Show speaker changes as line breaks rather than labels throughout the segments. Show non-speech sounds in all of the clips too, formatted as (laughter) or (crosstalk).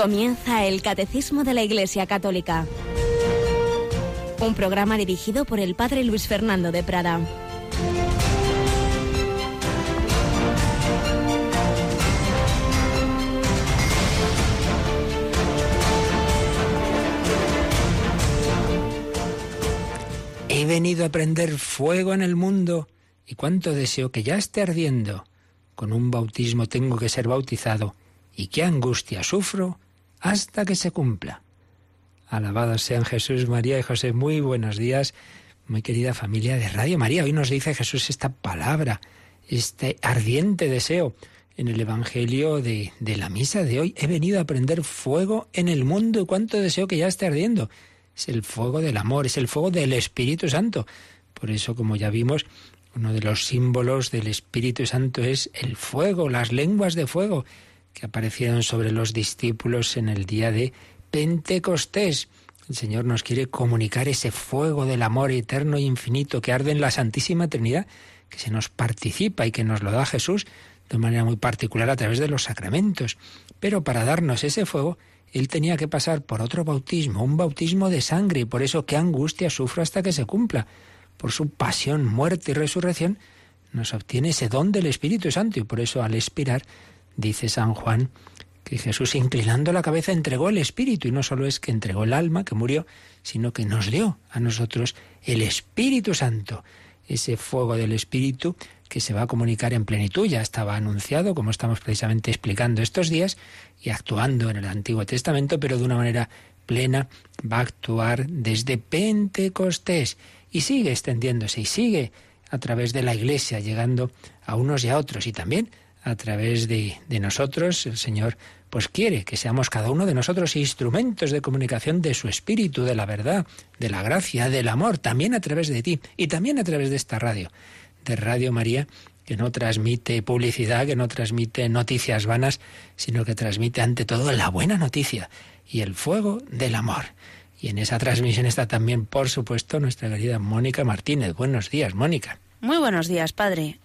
Comienza el Catecismo de la Iglesia Católica. Un programa dirigido por el Padre Luis Fernando de Prada.
He venido a prender fuego en el mundo y cuánto deseo que ya esté ardiendo. Con un bautismo tengo que ser bautizado y qué angustia sufro hasta que se cumpla. Alabados sean Jesús, María y José. Muy buenos días, muy querida familia de Radio María. Hoy nos dice Jesús esta palabra, este ardiente deseo en el Evangelio de, de, la misa de hoy. He venido a prender fuego en el mundo y cuánto deseo que ya esté ardiendo. Es el fuego del amor, es el fuego del Espíritu Santo. Por eso, como ya vimos, uno de los símbolos del Espíritu Santo es el fuego, las lenguas de fuego que aparecieron sobre los discípulos en el día de Pentecostés. El Señor nos quiere comunicar ese fuego del amor eterno e infinito que arde en la Santísima Trinidad, que se nos participa y que nos lo da Jesús de manera muy particular a través de los sacramentos. Pero para darnos ese fuego, Él tenía que pasar por otro bautismo, un bautismo de sangre, y por eso qué angustia sufro hasta que se cumpla. Por su pasión, muerte y resurrección, nos obtiene ese don del Espíritu Santo, y por eso al expirar Dice San Juan que Jesús inclinando la cabeza entregó el Espíritu. Y no solo es que entregó el alma que murió, sino que nos dio a nosotros el Espíritu Santo, ese fuego del Espíritu que se va a comunicar en plenitud. Ya estaba anunciado, como estamos precisamente explicando estos días, y actuando en el Antiguo Testamento, pero de una manera plena va a actuar desde Pentecostés. Y sigue extendiéndose y sigue a través de la Iglesia, llegando a unos y a otros. Y también a través de, nosotros, el Señor pues quiere que seamos cada uno de nosotros instrumentos de comunicación de su espíritu, de la verdad, de la gracia, del amor, también a través de ti y también a través de esta radio, de Radio María, que no transmite publicidad, que no transmite noticias vanas, sino que transmite ante todo la buena noticia y el fuego del amor. Y en esa transmisión está también, por supuesto, nuestra querida Mónica Martínez. Buenos días, Mónica.
Muy buenos días, padre.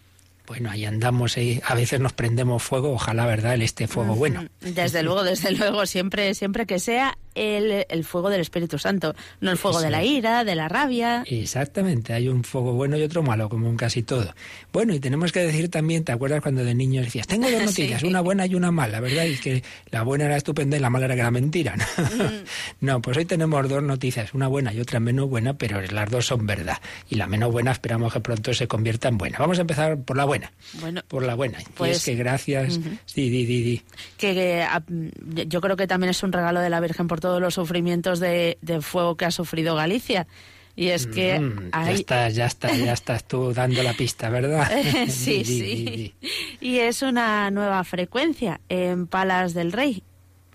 Bueno, ahí andamos, y a veces nos prendemos fuego, ojalá, ¿verdad?, el este fuego bueno.
Desde luego, desde (laughs) luego, siempre, siempre que sea el, el fuego del Espíritu Santo, no el fuego de la ira, de la rabia.
Exactamente, hay un fuego bueno y otro malo, como en casi todo. Bueno, y tenemos que decir también, ¿te acuerdas cuando de niño decías, tengo dos (laughs) noticias, sí. una buena y una mala, ¿verdad? Y que la buena era estupenda y la mala era que era mentira, ¿no? Mm. (laughs) no, pues hoy tenemos dos noticias, una buena y otra menos buena, pero las dos son verdad. Y la menos buena esperamos que pronto se convierta en buena. Vamos a empezar por la buena buena.
Bueno,
por la buena.
Pues,
y es que gracias. Uh -huh. Sí, di, di, di.
Que, que a, yo creo que también es un regalo de la Virgen por todos los sufrimientos de, de fuego que ha sufrido Galicia. Y es que
mm,
hay...
ya estás, ya estás, ya estás tú dando la pista, ¿verdad? (laughs)
sí, (laughs) sí.
di,
y es una nueva frecuencia en Palas del Rey.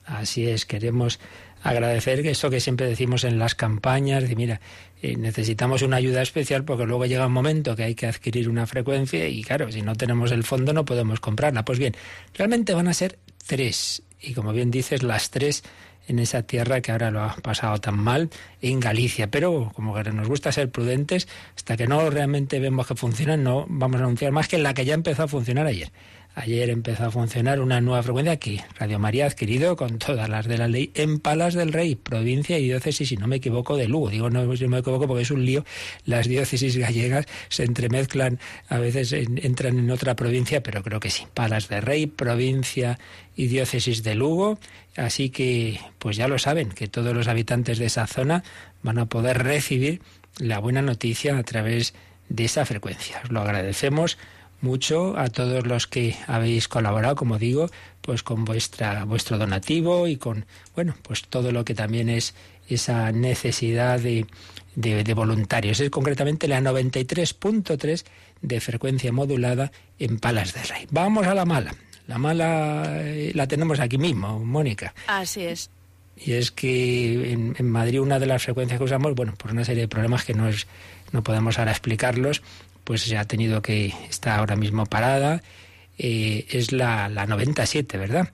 Así es, queremos agradecer eso que siempre decimos en las campañas, de mira, eh, necesitamos una ayuda especial porque luego llega un momento que hay que adquirir una frecuencia y claro, si no tenemos el fondo no podemos comprarla. Pues bien, realmente van a ser tres y como bien dices, las tres en esa tierra que ahora lo ha pasado tan mal, en Galicia. Pero como que nos gusta ser prudentes, hasta que no realmente vemos que funcionan, no vamos a anunciar más que la que ya empezó a funcionar ayer. Ayer empezó a funcionar una nueva frecuencia aquí, Radio María adquirido con todas las de la ley en Palas del Rey, provincia y diócesis, si no me equivoco, de Lugo. Digo no me equivoco porque es un lío. Las diócesis gallegas se entremezclan, a veces en, entran en otra provincia, pero creo que sí. Palas del Rey, provincia y diócesis de Lugo. Así que, pues ya lo saben, que todos los habitantes de esa zona van a poder recibir la buena noticia a través de esa frecuencia. Os lo agradecemos mucho a todos los que habéis colaborado, como digo, pues con vuestra vuestro donativo y con bueno, pues todo lo que también es esa necesidad de, de, de voluntarios. Es concretamente la 93.3 de frecuencia modulada en Palas del Rey. Vamos a la mala. La mala eh, la tenemos aquí mismo, Mónica.
Así es.
Y es que en, en, Madrid una de las frecuencias que usamos, bueno, por una serie de problemas que no es, no podemos ahora explicarlos, pues se ha tenido que está ahora mismo parada, eh, es la, la 97, ¿verdad?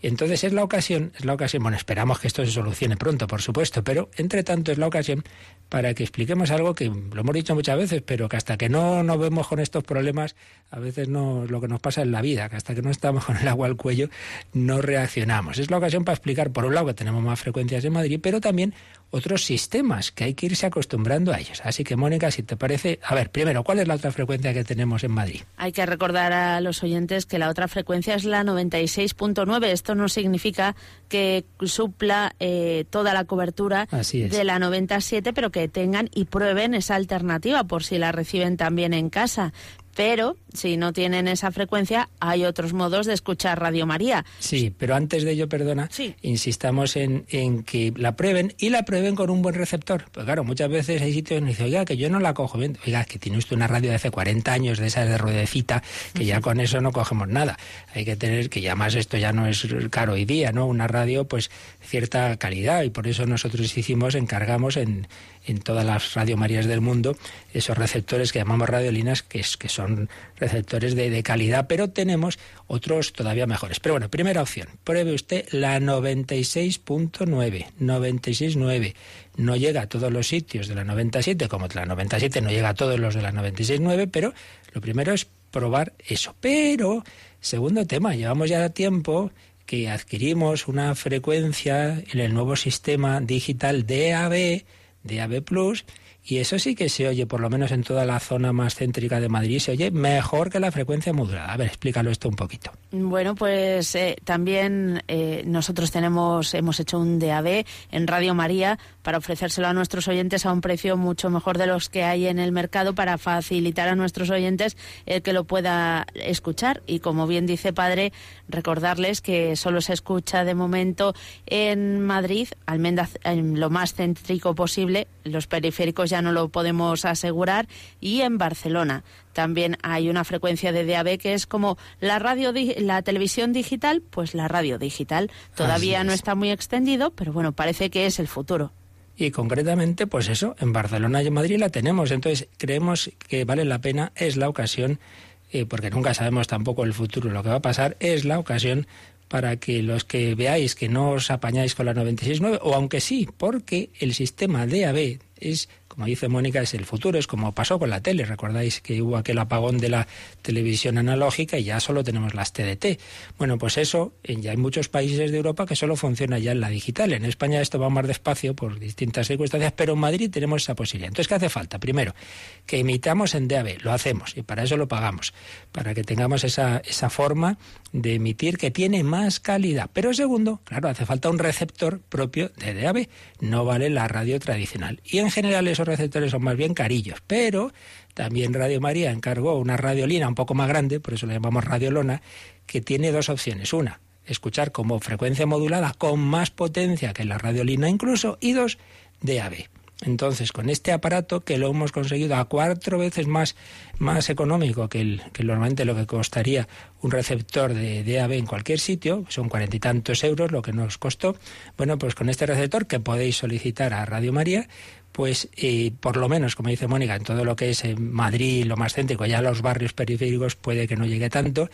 Entonces es la ocasión, es la ocasión, bueno, esperamos que esto se solucione pronto, por supuesto, pero entre tanto es la ocasión para que expliquemos algo que lo hemos dicho muchas veces, pero que hasta que no nos vemos con estos problemas, a veces no lo que nos pasa en la vida, que hasta que no estamos con el agua al cuello, no reaccionamos. Es la ocasión para explicar, por un lado, que tenemos más frecuencias en Madrid, pero también otros sistemas que hay que irse acostumbrando a ellos. Así que, Mónica, si te parece, a ver, primero, ¿cuál es la otra frecuencia que tenemos en Madrid?
Hay que recordar a los oyentes que la otra frecuencia es la 96.9. Esto no significa que supla eh, toda la cobertura de la 97, pero que tengan y prueben esa alternativa por si la reciben también en casa pero si no tienen esa frecuencia, hay otros modos de escuchar Radio María.
Sí, pero antes de ello, perdona, insistamos en, que la prueben y la prueben con un buen receptor. Pues claro, muchas veces hay sitios donde dice, oiga, que yo no la cojo bien. Oiga, que tiene usted una radio de hace 40 años, de esas de ruedecita, que ya con eso no cogemos nada. Hay que tener, que ya más esto ya no es caro hoy día, ¿no? Una radio, pues, cierta calidad y por eso nosotros hicimos, encargamos en en todas las radiomarías del mundo esos receptores que llamamos radiolinas, que, es, que son receptores de, de, calidad, pero tenemos otros todavía mejores. Pero bueno, primera opción, pruebe usted la 96.9, 96.9. No llega a todos los sitios de la 97, como la 97 no llega a todos los de la 96.9, pero lo primero es probar eso. Pero, segundo tema, llevamos ya tiempo que adquirimos una frecuencia en el nuevo sistema digital DAB, DAB Plus y eso sí que se oye, por lo menos en toda la zona más céntrica de Madrid, se oye mejor que la frecuencia modulada. A ver, explícalo esto un poquito.
Bueno, pues eh, también eh, nosotros tenemos, hemos hecho un DAB en Radio María para ofrecérselo a nuestros oyentes a un precio mucho mejor de los que hay en el mercado para facilitar a nuestros oyentes el que lo pueda escuchar. Y como bien dice Padre, recordarles que solo se escucha de momento en Madrid, al menos en lo más céntrico posible, los periféricos ya no lo podemos asegurar, y en Barcelona. También hay una frecuencia de DAB que es como la radio, la televisión digital, pues la radio digital. Todavía no está muy extendido, pero bueno, parece que es el futuro.
Y concretamente, pues eso, en Barcelona y en Madrid la tenemos. Entonces, creemos que vale la pena, es la ocasión, eh, porque nunca sabemos tampoco el futuro, lo que va a pasar, es la ocasión para que los que veáis que no os apañáis con la 96.9, o aunque sí, porque el sistema DAB es como dice Mónica, es el futuro, es como pasó con la tele. Recordáis que hubo aquel apagón de la televisión analógica y ya solo tenemos las TDT. Bueno, pues eso, ya hay muchos países de Europa que solo funciona ya en la digital. En España esto va más despacio por distintas circunstancias, pero en Madrid tenemos esa posibilidad. Entonces, ¿qué hace falta? Primero, que imitamos en DAB, lo hacemos y para eso lo pagamos, para que tengamos esa, esa forma de emitir que tiene más calidad. Pero segundo, claro, hace falta un receptor propio de DAB, no vale la radio tradicional. Y en general receptores son más bien carillos, pero también Radio María encargó una radiolina un poco más grande, por eso la llamamos radiolona, que tiene dos opciones. Una, escuchar como frecuencia modulada con más potencia que la radiolina incluso, y dos, DAB. Entonces, con este aparato que lo hemos conseguido a cuatro veces más, más económico que, el, que normalmente lo que costaría un receptor de DAB en cualquier sitio, son cuarenta y tantos euros lo que nos costó, bueno, pues con este receptor que podéis solicitar a Radio María, pues eh, por lo menos, como dice Mónica, en todo lo que es en Madrid, lo más céntrico, ya los barrios periféricos puede que no llegue tanto,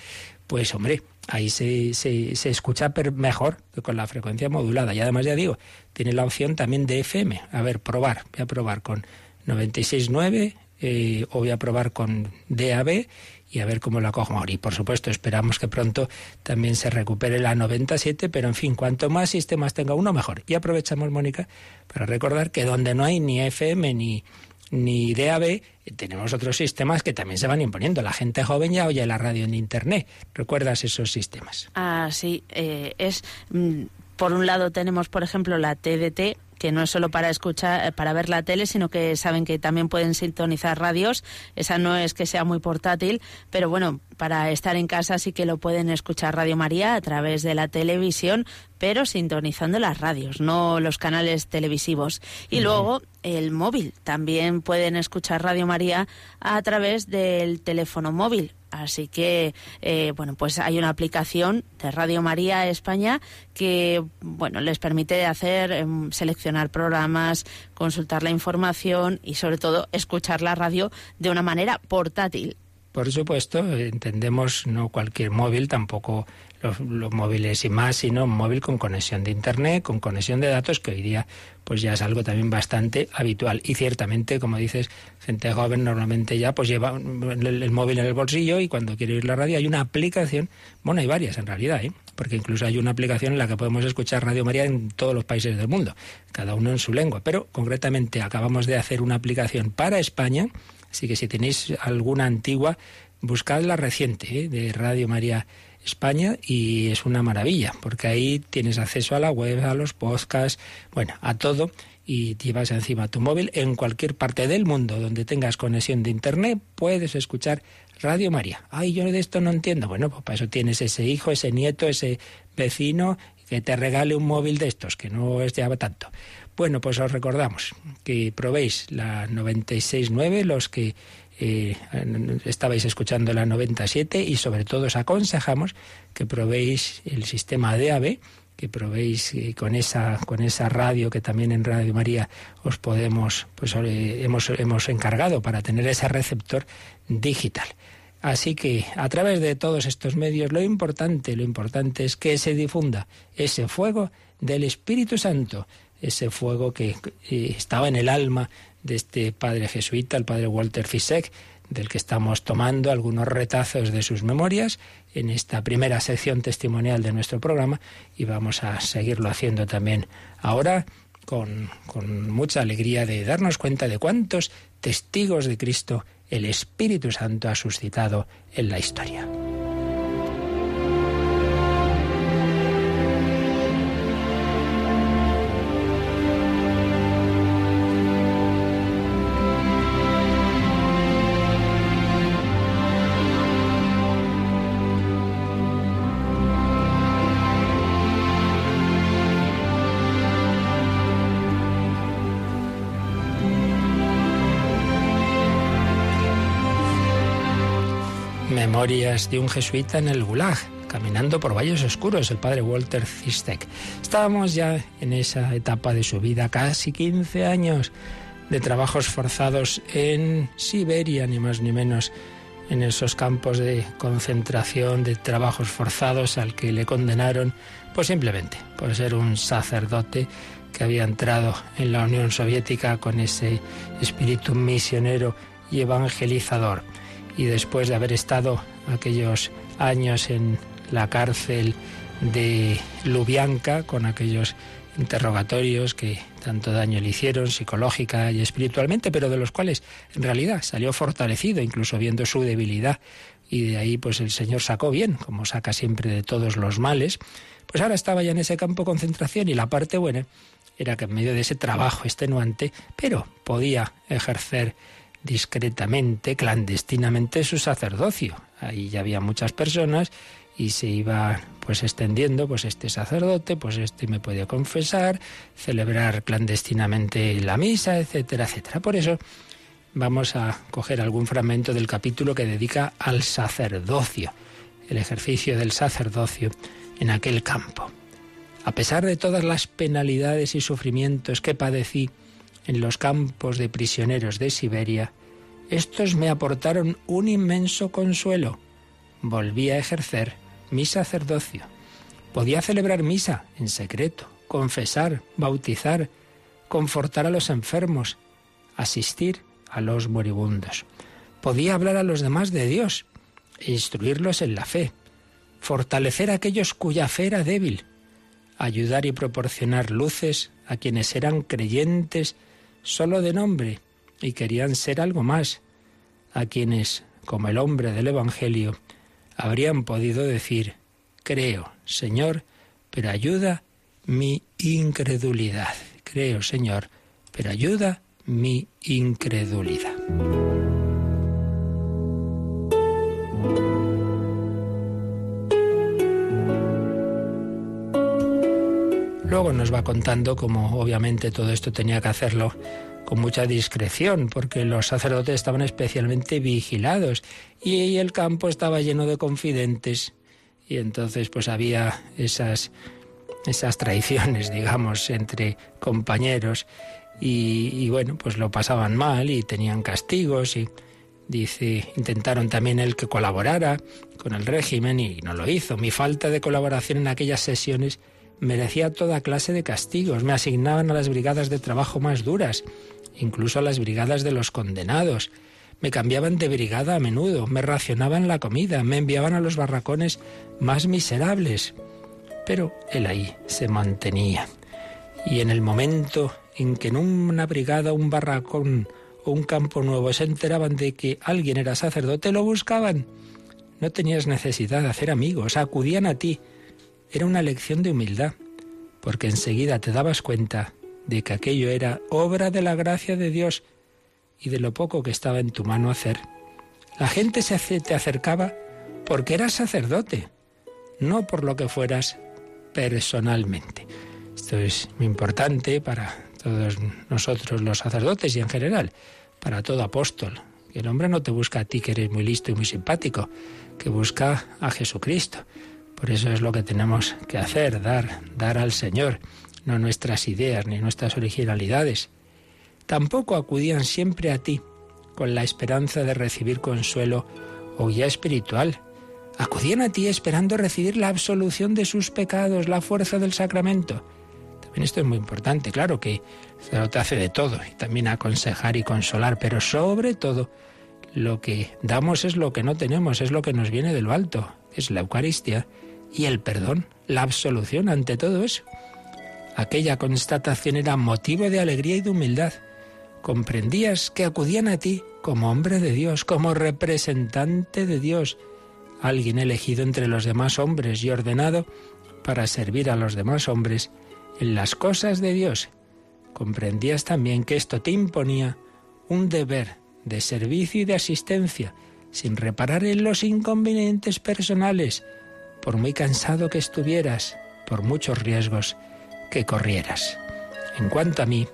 pues hombre, ahí se, se, se escucha mejor que con la frecuencia modulada. Y además, ya digo, tiene la opción también de FM. A ver, probar. Voy a probar con 96.9 eh, o voy a probar con DAB y a ver cómo la cojo ahora. Y por supuesto, esperamos que pronto también se recupere la 97, pero en fin, cuanto más sistemas tenga uno, mejor. Y aprovechamos, Mónica, para recordar que donde no hay ni FM ni ni DAB, tenemos otros sistemas que también se van imponiendo. La gente joven ya oye la radio en Internet. ¿Recuerdas esos sistemas?
Ah, sí. Eh, es, mm, por un lado tenemos, por ejemplo, la TDT, que no es solo para escuchar, eh, para ver la tele, sino que saben que también pueden sintonizar radios. Esa no es que sea muy portátil, pero bueno, para estar en casa sí que lo pueden escuchar Radio María a través de la televisión, pero sintonizando las radios, no los canales televisivos. Y luego el móvil. También pueden escuchar Radio María a través del teléfono móvil Así que, eh, bueno, pues hay una aplicación de Radio María España que, bueno, les permite hacer, em, seleccionar programas, consultar la información y, sobre todo, escuchar la radio de una manera portátil.
Por supuesto, entendemos no cualquier móvil, tampoco los, móviles y más, sino un móvil con conexión de internet, con conexión de datos, que hoy día pues ya es algo también bastante habitual. Y ciertamente, como dices, gente joven normalmente ya pues lleva el, móvil en el bolsillo y cuando quiere oír la radio hay una aplicación, bueno, hay varias en realidad, ¿eh? porque incluso hay una aplicación en la que podemos escuchar Radio María en todos los países del mundo, cada uno en su lengua. Pero concretamente acabamos de hacer una aplicación para España Así que si tenéis alguna antigua, buscad la reciente ¿eh? de Radio María España y es una maravilla, porque ahí tienes acceso a la web, a los podcasts, bueno, a todo y llevas encima tu móvil en cualquier parte del mundo donde tengas conexión de internet, puedes escuchar Radio María. Ay, yo de esto no entiendo. Bueno, pues para eso tienes ese hijo, ese nieto, ese vecino que te regale un móvil de estos, que no es ya tanto. Bueno, pues os recordamos que probéis la 96.9, los que eh, estabais escuchando la 97 y sobre todo os aconsejamos que probéis el sistema DAB, que probéis eh, con esa con esa radio que también en Radio María os podemos pues eh, hemos hemos encargado para tener ese receptor digital. Así que a través de todos estos medios lo importante, lo importante es que se difunda ese fuego del Espíritu Santo ese fuego que estaba en el alma de este padre jesuita, el padre Walter Fisek, del que estamos tomando algunos retazos de sus memorias en esta primera sección testimonial de nuestro programa y vamos a seguirlo haciendo también ahora con, con mucha alegría de darnos cuenta de cuántos testigos de Cristo el Espíritu Santo ha suscitado en la historia. Memorias de un jesuita en el Gulag, caminando por valles oscuros, el padre Walter Zistek. Estábamos ya en esa etapa de su vida, casi 15 años de trabajos forzados en Siberia, ni más ni menos, en esos campos de concentración, de trabajos forzados al que le condenaron, pues simplemente por ser un sacerdote que había entrado en la Unión Soviética con ese espíritu misionero y evangelizador y después de haber estado aquellos años en la cárcel de Lubianka con aquellos interrogatorios que tanto daño le hicieron psicológica y espiritualmente, pero de los cuales en realidad salió fortalecido, incluso viendo su debilidad, y de ahí pues el Señor sacó bien, como saca siempre de todos los males, pues ahora estaba ya en ese campo de concentración y la parte buena era que en medio de ese trabajo extenuante, pero podía ejercer discretamente, clandestinamente su sacerdocio. Ahí ya había muchas personas y se iba pues extendiendo, pues este sacerdote, pues este me puede confesar, celebrar clandestinamente la misa, etcétera, etcétera. Por eso vamos a coger algún fragmento del capítulo que dedica al sacerdocio, el ejercicio del sacerdocio en aquel campo. A pesar de todas las penalidades y sufrimientos que padecí, en los campos de prisioneros de Siberia, estos me aportaron un inmenso consuelo. Volví a ejercer mi sacerdocio. Podía celebrar misa en secreto, confesar, bautizar, confortar a los enfermos, asistir a los moribundos. Podía hablar a los demás de Dios e instruirlos en la fe, fortalecer a aquellos cuya fe era débil, ayudar y proporcionar luces a quienes eran creyentes solo de nombre y querían ser algo más, a quienes, como el hombre del Evangelio, habrían podido decir, creo, Señor, pero ayuda mi incredulidad. Creo, Señor, pero ayuda mi incredulidad. Luego nos va contando cómo obviamente todo esto tenía que hacerlo con mucha discreción, porque los sacerdotes estaban especialmente vigilados y el campo estaba lleno de confidentes y entonces pues había esas esas traiciones, digamos, entre compañeros y, y, bueno, pues lo pasaban mal y tenían castigos y Dice, intentaron también él que colaborara con el régimen y no lo hizo. Mi falta de colaboración en aquellas sesiones merecía toda clase de castigos. Me asignaban a las brigadas de trabajo más duras, incluso a las brigadas de los condenados. Me cambiaban de brigada a menudo, me racionaban la comida, me enviaban a los barracones más miserables. Pero él ahí se mantenía. Y en el momento en que en una brigada, un barracón o un campo nuevo se enteraban de que alguien era sacerdote, lo buscaban. No tenías necesidad de hacer amigos, acudían a ti. Era una lección de humildad, porque enseguida te dabas cuenta de que aquello era obra de la gracia de Dios y de lo poco que estaba en tu mano hacer. La gente se te acercaba porque eras sacerdote, no por lo que fueras personalmente. Esto es muy importante para todos nosotros los sacerdotes y en general, para todo apóstol. El hombre no te busca a ti que eres muy listo y muy simpático, que busca a Jesucristo. Por eso es lo que tenemos que hacer, dar, dar al Señor, no nuestras ideas ni nuestras originalidades. Tampoco acudían siempre a ti con la esperanza de recibir consuelo o guía espiritual. Acudían a ti esperando recibir la absolución de sus pecados, la fuerza del sacramento. También esto es muy importante, claro que el te hace de todo, y también aconsejar y consolar, pero sobre todo lo que damos es lo que no tenemos, es lo que nos viene de lo alto, es la Eucaristía y el perdón, la absolución ante todo eso. Aquella constatación era motivo de alegría y de humildad. Comprendías que acudían a ti como hombre de Dios, como representante de Dios, alguien elegido entre los demás hombres y ordenado para servir a los demás hombres en las cosas de Dios. Comprendías también que esto te imponía un deber de servicio y de asistencia, sin reparar en los inconvenientes personales, por muy cansado que estuvieras, por muchos riesgos que corrieras. En cuanto a mí,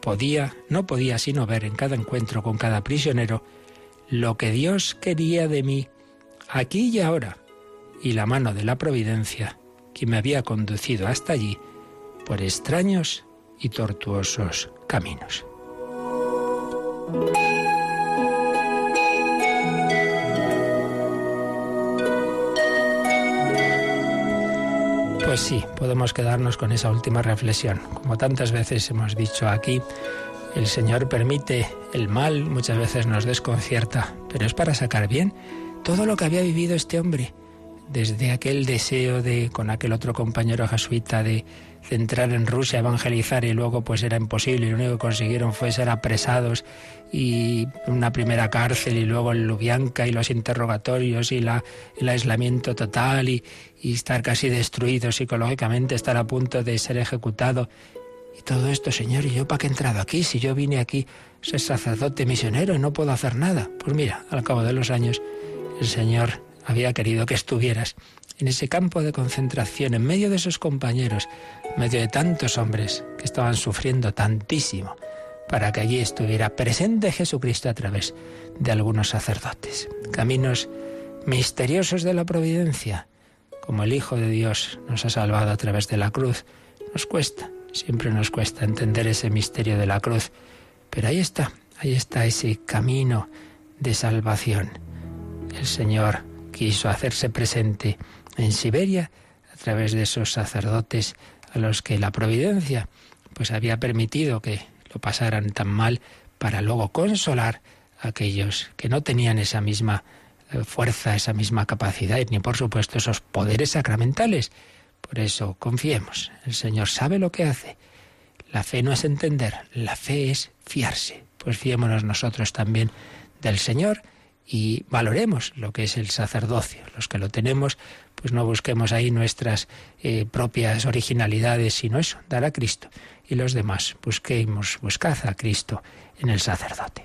podía, no podía sino ver en cada encuentro con cada prisionero lo que Dios quería de mí, aquí y ahora, y la mano de la providencia que me había conducido hasta allí por extraños y tortuosos caminos. Pues sí, podemos quedarnos con esa última reflexión. Como tantas veces hemos dicho aquí, el Señor permite el mal, muchas veces nos desconcierta, pero es para sacar bien todo lo que había vivido este hombre, desde aquel deseo de, con aquel otro compañero jesuita, de, de entrar en Rusia evangelizar y luego pues era imposible y lo único que consiguieron fue ser apresados y una primera cárcel y luego el Lubianka y los interrogatorios y el aislamiento total y, y estar casi destruido psicológicamente, estar a punto de ser ejecutado. Y todo esto, Señor, ¿y yo para qué he entrado aquí? Si yo vine aquí ser sacerdote misionero y no puedo hacer nada. Pues mira, al cabo de los años, el Señor había querido que estuvieras en ese campo de concentración, en medio de esos compañeros, en medio de tantos hombres que estaban sufriendo tantísimo, para que allí estuviera presente Jesucristo a través de algunos sacerdotes. Caminos misteriosos de la providencia, como el Hijo de Dios nos ha salvado a través de la cruz. Nos cuesta, siempre nos cuesta entender ese misterio de la cruz, pero ahí está, ahí está ese camino de salvación. El Señor quiso hacerse presente en Siberia a través de esos sacerdotes a los que la providencia pues había permitido que lo pasaran tan mal para luego consolar a aquellos que no tenían esa misma fuerza, esa misma capacidad, ni por supuesto esos poderes sacramentales. Por eso confiemos, el Señor sabe lo que hace. La fe no es entender, la fe es fiarse. Pues fiémonos nosotros también del Señor y valoremos lo que es el sacerdocio. Los que lo tenemos, pues no busquemos ahí nuestras eh, propias originalidades, sino eso, dar a Cristo. Y los demás, busquemos, buscad a Cristo en el sacerdote.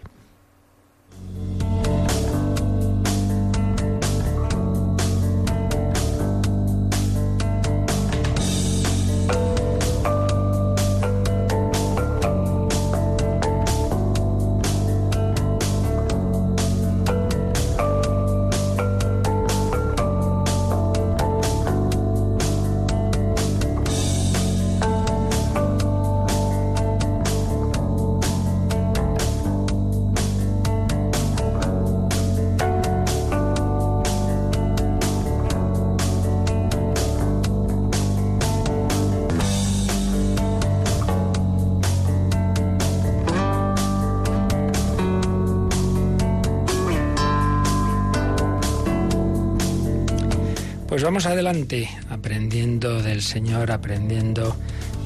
Pues vamos adelante, aprendiendo del Señor, aprendiendo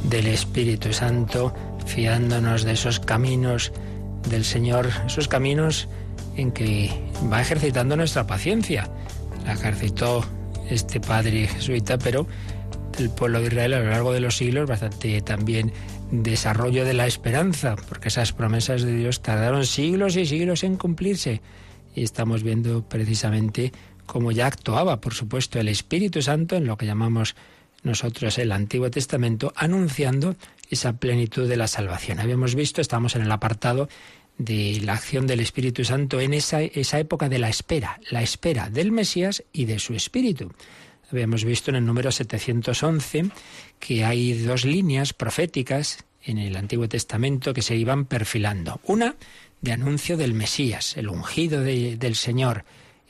del Espíritu Santo, fiándonos de esos caminos del Señor, esos caminos en que va ejercitando nuestra paciencia. La ejercitó este Padre jesuita, pero el pueblo de Israel a lo largo de los siglos bastante también desarrollo de la esperanza, porque esas promesas de Dios tardaron siglos y siglos en cumplirse. Y estamos viendo precisamente cómo ya actuaba, por supuesto, el Espíritu Santo en lo que llamamos nosotros el Antiguo Testamento, anunciando esa plenitud de la salvación. Habíamos visto, estamos en el apartado de la acción del Espíritu Santo en esa, esa época de la espera, la espera del Mesías y de su Espíritu. Habíamos visto en el número 711 que hay dos líneas proféticas en el Antiguo Testamento que se iban perfilando. Una de anuncio del Mesías, el ungido del Señor,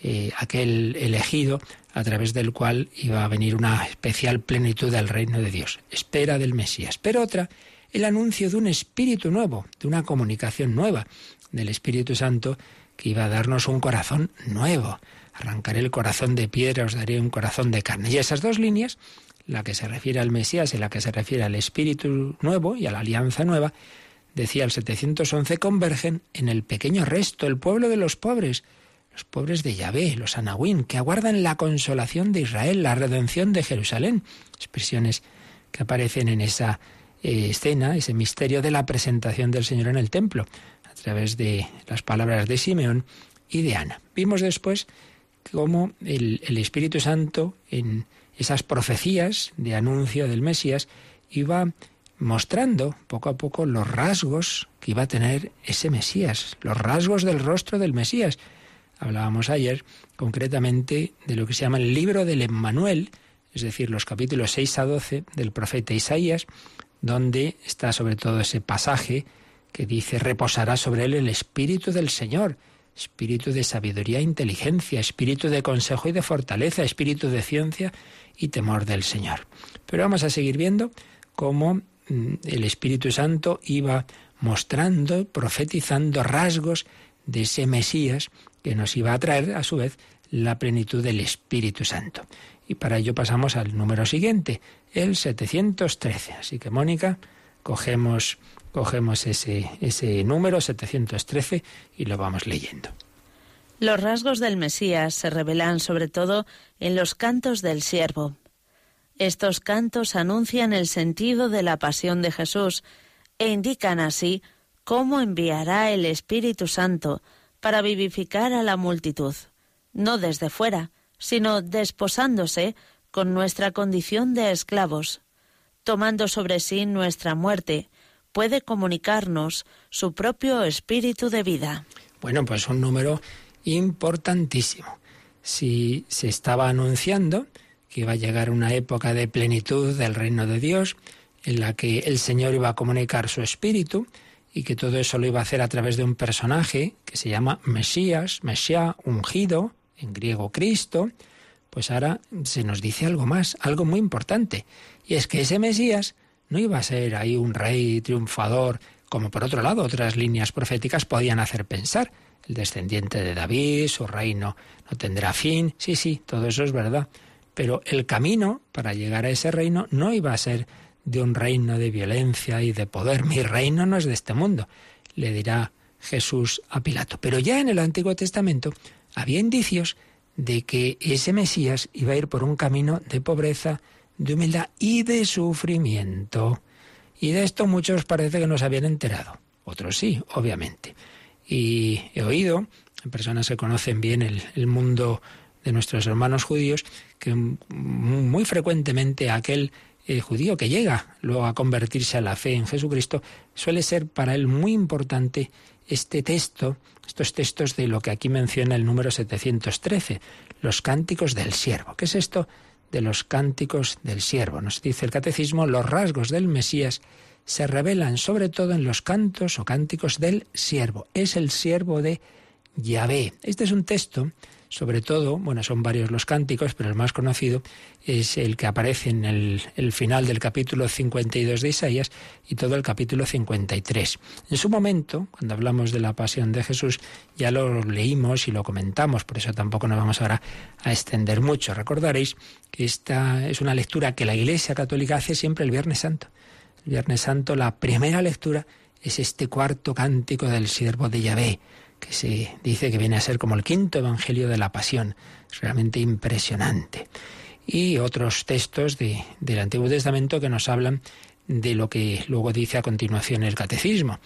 eh, aquel elegido a través del cual iba a venir una especial plenitud del reino de Dios. Espera del Mesías. Pero otra, el anuncio de un espíritu nuevo, de una comunicación nueva del Espíritu Santo que iba a darnos un corazón nuevo. Arrancaré el corazón de piedra, os daré un corazón de carne. Y esas dos líneas, la que se refiere al Mesías y la que se refiere al Espíritu nuevo y a la alianza nueva, decía el 711, convergen en el pequeño resto, el pueblo de los pobres, los pobres de Yahvé, los anahuín, que aguardan la consolación de Israel, la redención de Jerusalén. Expresiones que aparecen en esa eh, escena, ese misterio de la presentación del Señor en el templo, a través de las palabras de Simeón y de Ana. Vimos después cómo el, Espíritu Santo en esas profecías de anuncio del Mesías iba mostrando poco a poco los rasgos que iba a tener ese Mesías, los rasgos del rostro del Mesías. Hablábamos ayer concretamente de lo que se llama el libro del Emmanuel, es decir, los capítulos 6 a 12 del profeta Isaías, donde está sobre todo ese pasaje que dice, reposará sobre él el Espíritu del Señor espíritu de sabiduría e inteligencia, espíritu de consejo y de fortaleza, espíritu de ciencia y temor del Señor. Pero vamos a seguir viendo cómo mm, el Espíritu Santo iba mostrando, profetizando rasgos de ese Mesías que nos iba a traer a su vez la plenitud del Espíritu Santo. Y para ello pasamos al número siguiente, el 713. Así que Mónica, cogemos Cogemos ese, ese número 713 y lo vamos leyendo.
Los rasgos del Mesías se revelan sobre todo en los cantos del siervo. Estos cantos anuncian el sentido de la pasión de Jesús e indican así cómo enviará el Espíritu Santo para vivificar a la multitud, no desde fuera, sino desposándose con nuestra condición de esclavos, tomando sobre sí nuestra muerte puede comunicarnos su propio espíritu de vida.
Bueno, pues un número importantísimo. Si se estaba anunciando que iba a llegar una época de plenitud del reino de Dios, en la que el Señor iba a comunicar su espíritu y que todo eso lo iba a hacer a través de un personaje que se llama Mesías, Mesías ungido, en griego Cristo, pues ahora se nos dice algo más, algo muy importante, y es que ese Mesías no iba a ser ahí un rey triunfador, como por otro lado otras líneas proféticas podían hacer pensar. El descendiente de David, su reino no tendrá fin. Sí, sí, todo eso es verdad. Pero el camino para llegar a ese reino no iba a ser de un reino de violencia y de poder. Mi reino no es de este mundo, le dirá Jesús a Pilato. Pero ya en el Antiguo Testamento había indicios de que ese Mesías iba a ir por un camino de pobreza, de humildad y de sufrimiento. Y de esto muchos parece que no se habían enterado. Otros sí, obviamente. Y he oído, personas que conocen bien el, mundo de nuestros hermanos judíos, que muy frecuentemente aquel eh, judío que llega luego a convertirse a la fe en Jesucristo, suele ser para él muy importante este texto, estos textos de lo que aquí menciona el número 713, los cánticos del siervo. ¿Qué es esto de los cánticos del siervo. Nos dice el catecismo, los rasgos del Mesías se revelan sobre todo en los cantos o cánticos del siervo. Es el siervo de Yahvé. Este es un texto sobre todo, bueno, son varios los cánticos, pero el más conocido es el que aparece en el, final del capítulo 52 de Isaías y todo el capítulo 53. En su momento, cuando hablamos de la pasión de Jesús, ya lo leímos y lo comentamos, por eso tampoco nos vamos ahora a extender mucho. Recordaréis que esta es una lectura que la Iglesia Católica hace siempre el Viernes Santo. El Viernes Santo, la primera lectura es este cuarto cántico del siervo de Yahvé que se dice que viene a ser como el quinto evangelio de la pasión. Es realmente impresionante. Y otros textos del Antiguo Testamento que nos hablan de lo que luego dice a continuación el catecismo.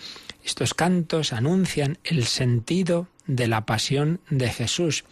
Estos cantos anuncian el sentido de la pasión de Jesús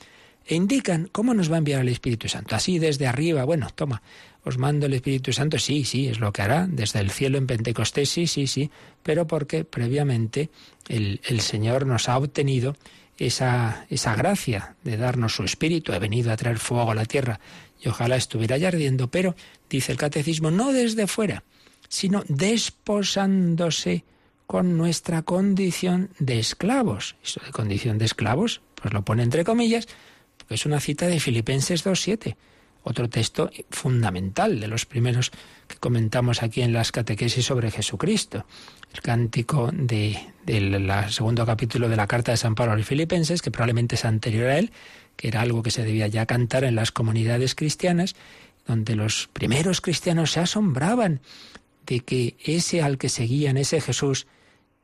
e indican cómo nos va a enviar el Espíritu Santo. Así desde arriba, bueno, toma, os mando el Espíritu Santo, sí, sí, es lo que hará. Desde el cielo en Pentecostés, sí, sí, sí, pero porque previamente el, Señor nos ha obtenido esa, esa gracia de darnos su Espíritu, ha venido a traer fuego a la tierra y ojalá estuviera ya ardiendo, pero, dice el catecismo, no desde fuera, sino desposándose con nuestra condición de esclavos. Eso de condición de esclavos, pues lo pone entre comillas, porque es una cita de Filipenses 2.7 otro texto fundamental de los primeros que comentamos aquí en las catequesis sobre Jesucristo. El cántico del de, segundo capítulo de la carta de San Pablo a los Filipenses, que probablemente es anterior a él, que era algo que se debía ya cantar en las comunidades cristianas, donde los primeros cristianos se asombraban de que ese al que seguían, ese Jesús,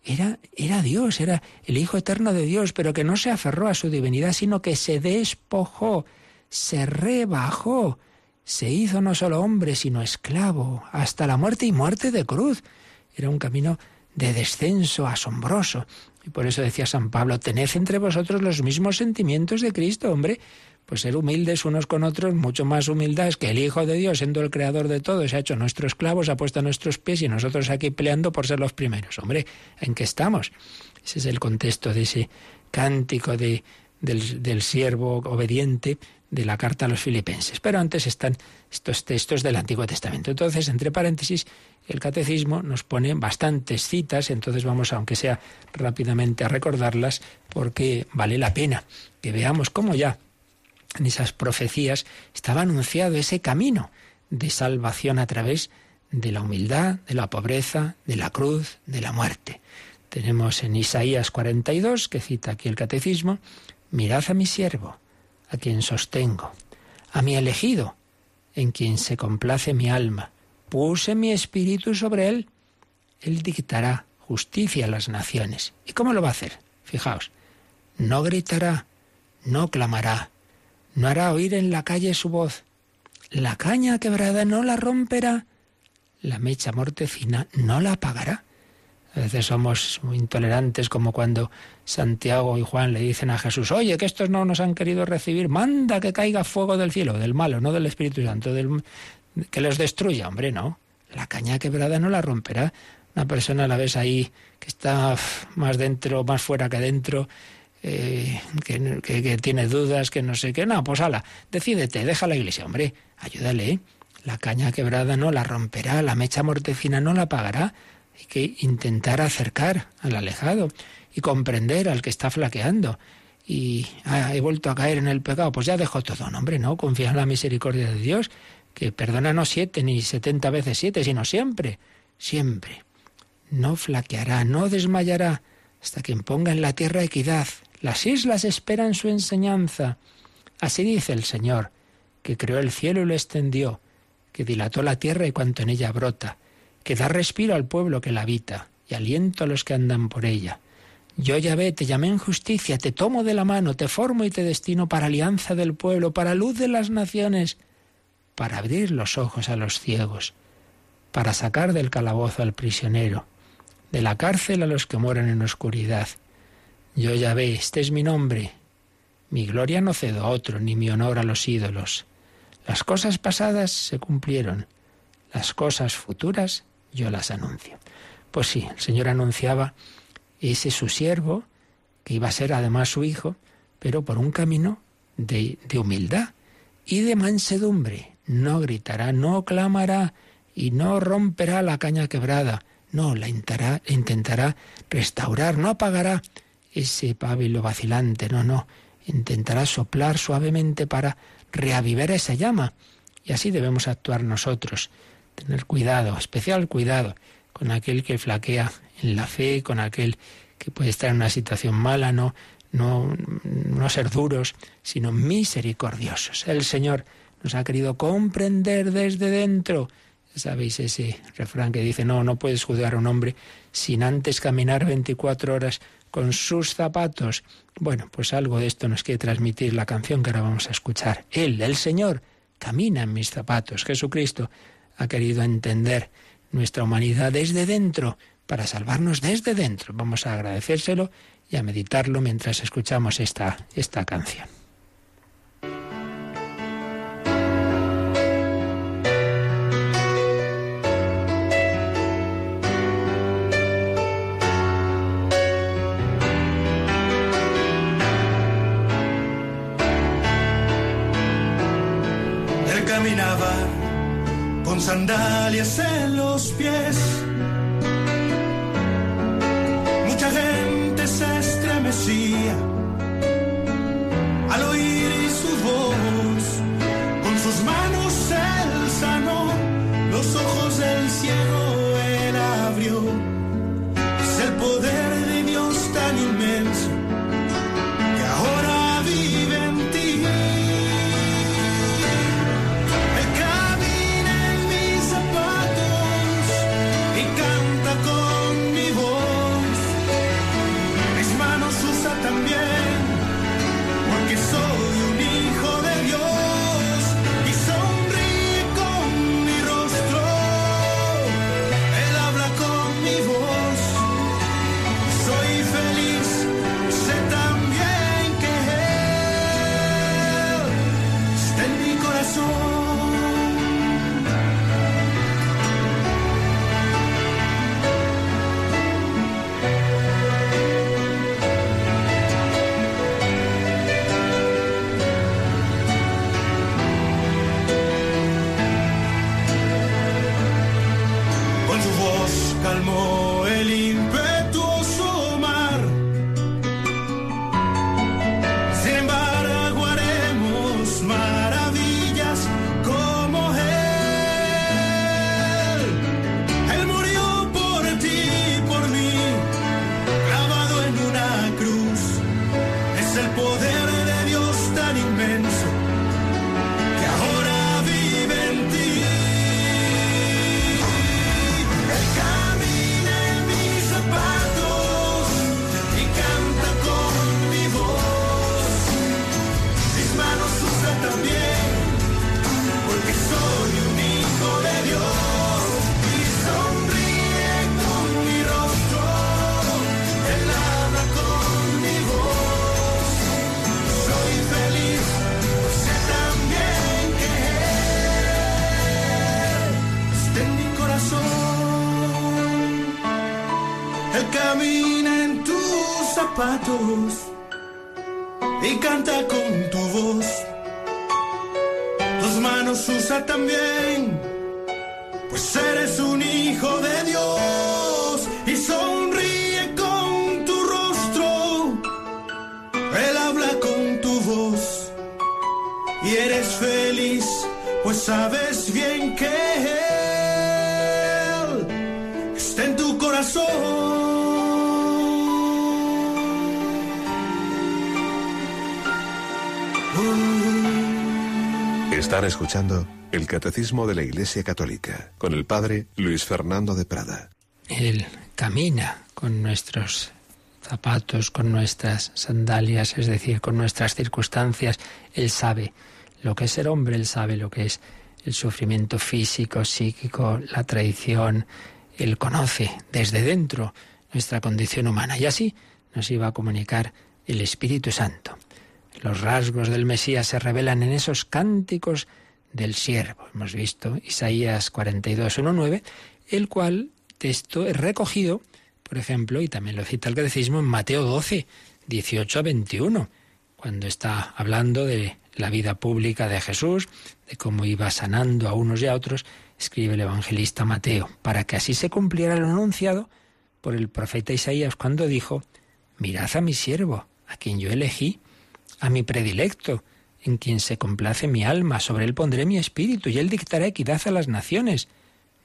era, era Dios, era el Hijo eterno de Dios, pero que no se aferró a su divinidad, sino que se despojó se rebajó, se hizo no solo hombre, sino esclavo, hasta la muerte y muerte de cruz. Era un camino de descenso asombroso. Y por eso decía San Pablo, tened entre vosotros los mismos sentimientos de Cristo, hombre. Pues ser humildes unos con otros, mucho más humildad es que el Hijo de Dios, siendo el creador de todo, se ha hecho nuestro esclavo, se ha puesto a nuestros pies y nosotros aquí peleando por ser los primeros. Hombre, ¿en qué estamos? Ese es el contexto de ese cántico de, del, del siervo obediente de la carta a los filipenses. Pero antes están estos textos del Antiguo Testamento. Entonces, entre paréntesis, el catecismo nos pone bastantes citas, entonces vamos, aunque sea rápidamente, a recordarlas, porque vale la pena que veamos cómo ya en esas profecías estaba anunciado ese camino de salvación a través de la humildad, de la pobreza, de la cruz, de la muerte. Tenemos en Isaías 42, que cita aquí el catecismo, mirad a mi siervo a quien sostengo, a mi elegido, en quien se complace mi alma. Puse mi espíritu sobre él. Él dictará justicia a las naciones. ¿Y cómo lo va a hacer? Fijaos, no gritará, no clamará, no hará oír en la calle su voz. La caña quebrada no la romperá, la mecha mortecina no la apagará. A veces somos muy intolerantes como cuando Santiago y Juan le dicen a Jesús, oye, que estos no nos han querido recibir, manda que caiga fuego del cielo, del malo, no del Espíritu Santo, del, que los destruya, hombre, no. La caña quebrada no la romperá. Una persona la vez ahí que está más dentro, más fuera que dentro, eh, que, que, tiene dudas, que no sé qué. No, pues ala, decídete, deja la iglesia, hombre, ayúdale. La caña quebrada no la romperá, la mecha mortecina no la apagará. Hay que intentar acercar al alejado y comprender al que está flaqueando. Y ah, he vuelto a caer en el pecado, pues ya dejo todo. No, hombre, no, confía en la misericordia de Dios, que perdona no siete ni setenta veces siete, sino siempre, siempre. No flaqueará, no desmayará, hasta que imponga en la tierra equidad. Las islas esperan su enseñanza. Así dice el Señor, que creó el cielo y lo extendió, que dilató la tierra y cuanto en ella brota que da respiro al pueblo que la habita y aliento a los que andan por ella. Yo ya ve, te llamé en justicia, te tomo de la mano, te formo y te destino para alianza del pueblo, para luz de las naciones, para abrir los ojos a los ciegos, para sacar del calabozo al prisionero, de la cárcel a los que moran en oscuridad. Yo ya ve, este es mi nombre. Mi gloria no cedo a otro, ni mi honor a los ídolos. Las cosas pasadas se cumplieron, las cosas futuras yo las anuncio. Pues sí, el Señor anunciaba ese su siervo, que iba a ser además su hijo, pero por un camino de, humildad y de mansedumbre. No gritará, no clamará y no romperá la caña quebrada. No, la intentará, intentará restaurar, no apagará ese pábilo vacilante, no, no, intentará soplar suavemente para reavivar esa llama. Y así debemos actuar nosotros, tener cuidado, especial cuidado con aquel que flaquea en la fe, con aquel que puede estar en una situación mala, no, no, no ser duros, sino misericordiosos. El Señor nos ha querido comprender desde dentro. ¿Sabéis ese refrán que dice, no, no puedes juzgar a un hombre sin antes caminar 24 horas con sus zapatos. Bueno, pues algo de esto nos quiere transmitir la canción que ahora vamos a escuchar. Él, el Señor, camina en mis zapatos. Jesucristo ha querido entender nuestra humanidad desde dentro para salvarnos desde dentro. Vamos a agradecérselo y a meditarlo mientras escuchamos esta, esta canción.
Sandalias en los pies.
Escuchando el Catecismo de la Iglesia Católica con el Padre Luis Fernando de Prada.
Él camina con nuestros zapatos, con nuestras sandalias, es decir, con nuestras circunstancias. Él sabe lo que es ser hombre, él sabe lo que es el sufrimiento físico, psíquico, la traición. Él conoce desde dentro nuestra condición humana y así nos iba a comunicar el Espíritu Santo. Los rasgos del Mesías se revelan en esos cánticos del siervo. Hemos visto Isaías 42, 1, el cual texto es recogido, por ejemplo, y también lo cita el catecismo en Mateo 12, 18 a 21, cuando está hablando de la vida pública de Jesús, de cómo iba sanando a unos y a otros, escribe el evangelista Mateo, para que así se cumpliera lo anunciado por el profeta Isaías cuando dijo, mirad a mi siervo, a quien yo elegí, a mi predilecto, en quien se complace mi alma, sobre él pondré mi espíritu, y él dictará equidad a las naciones.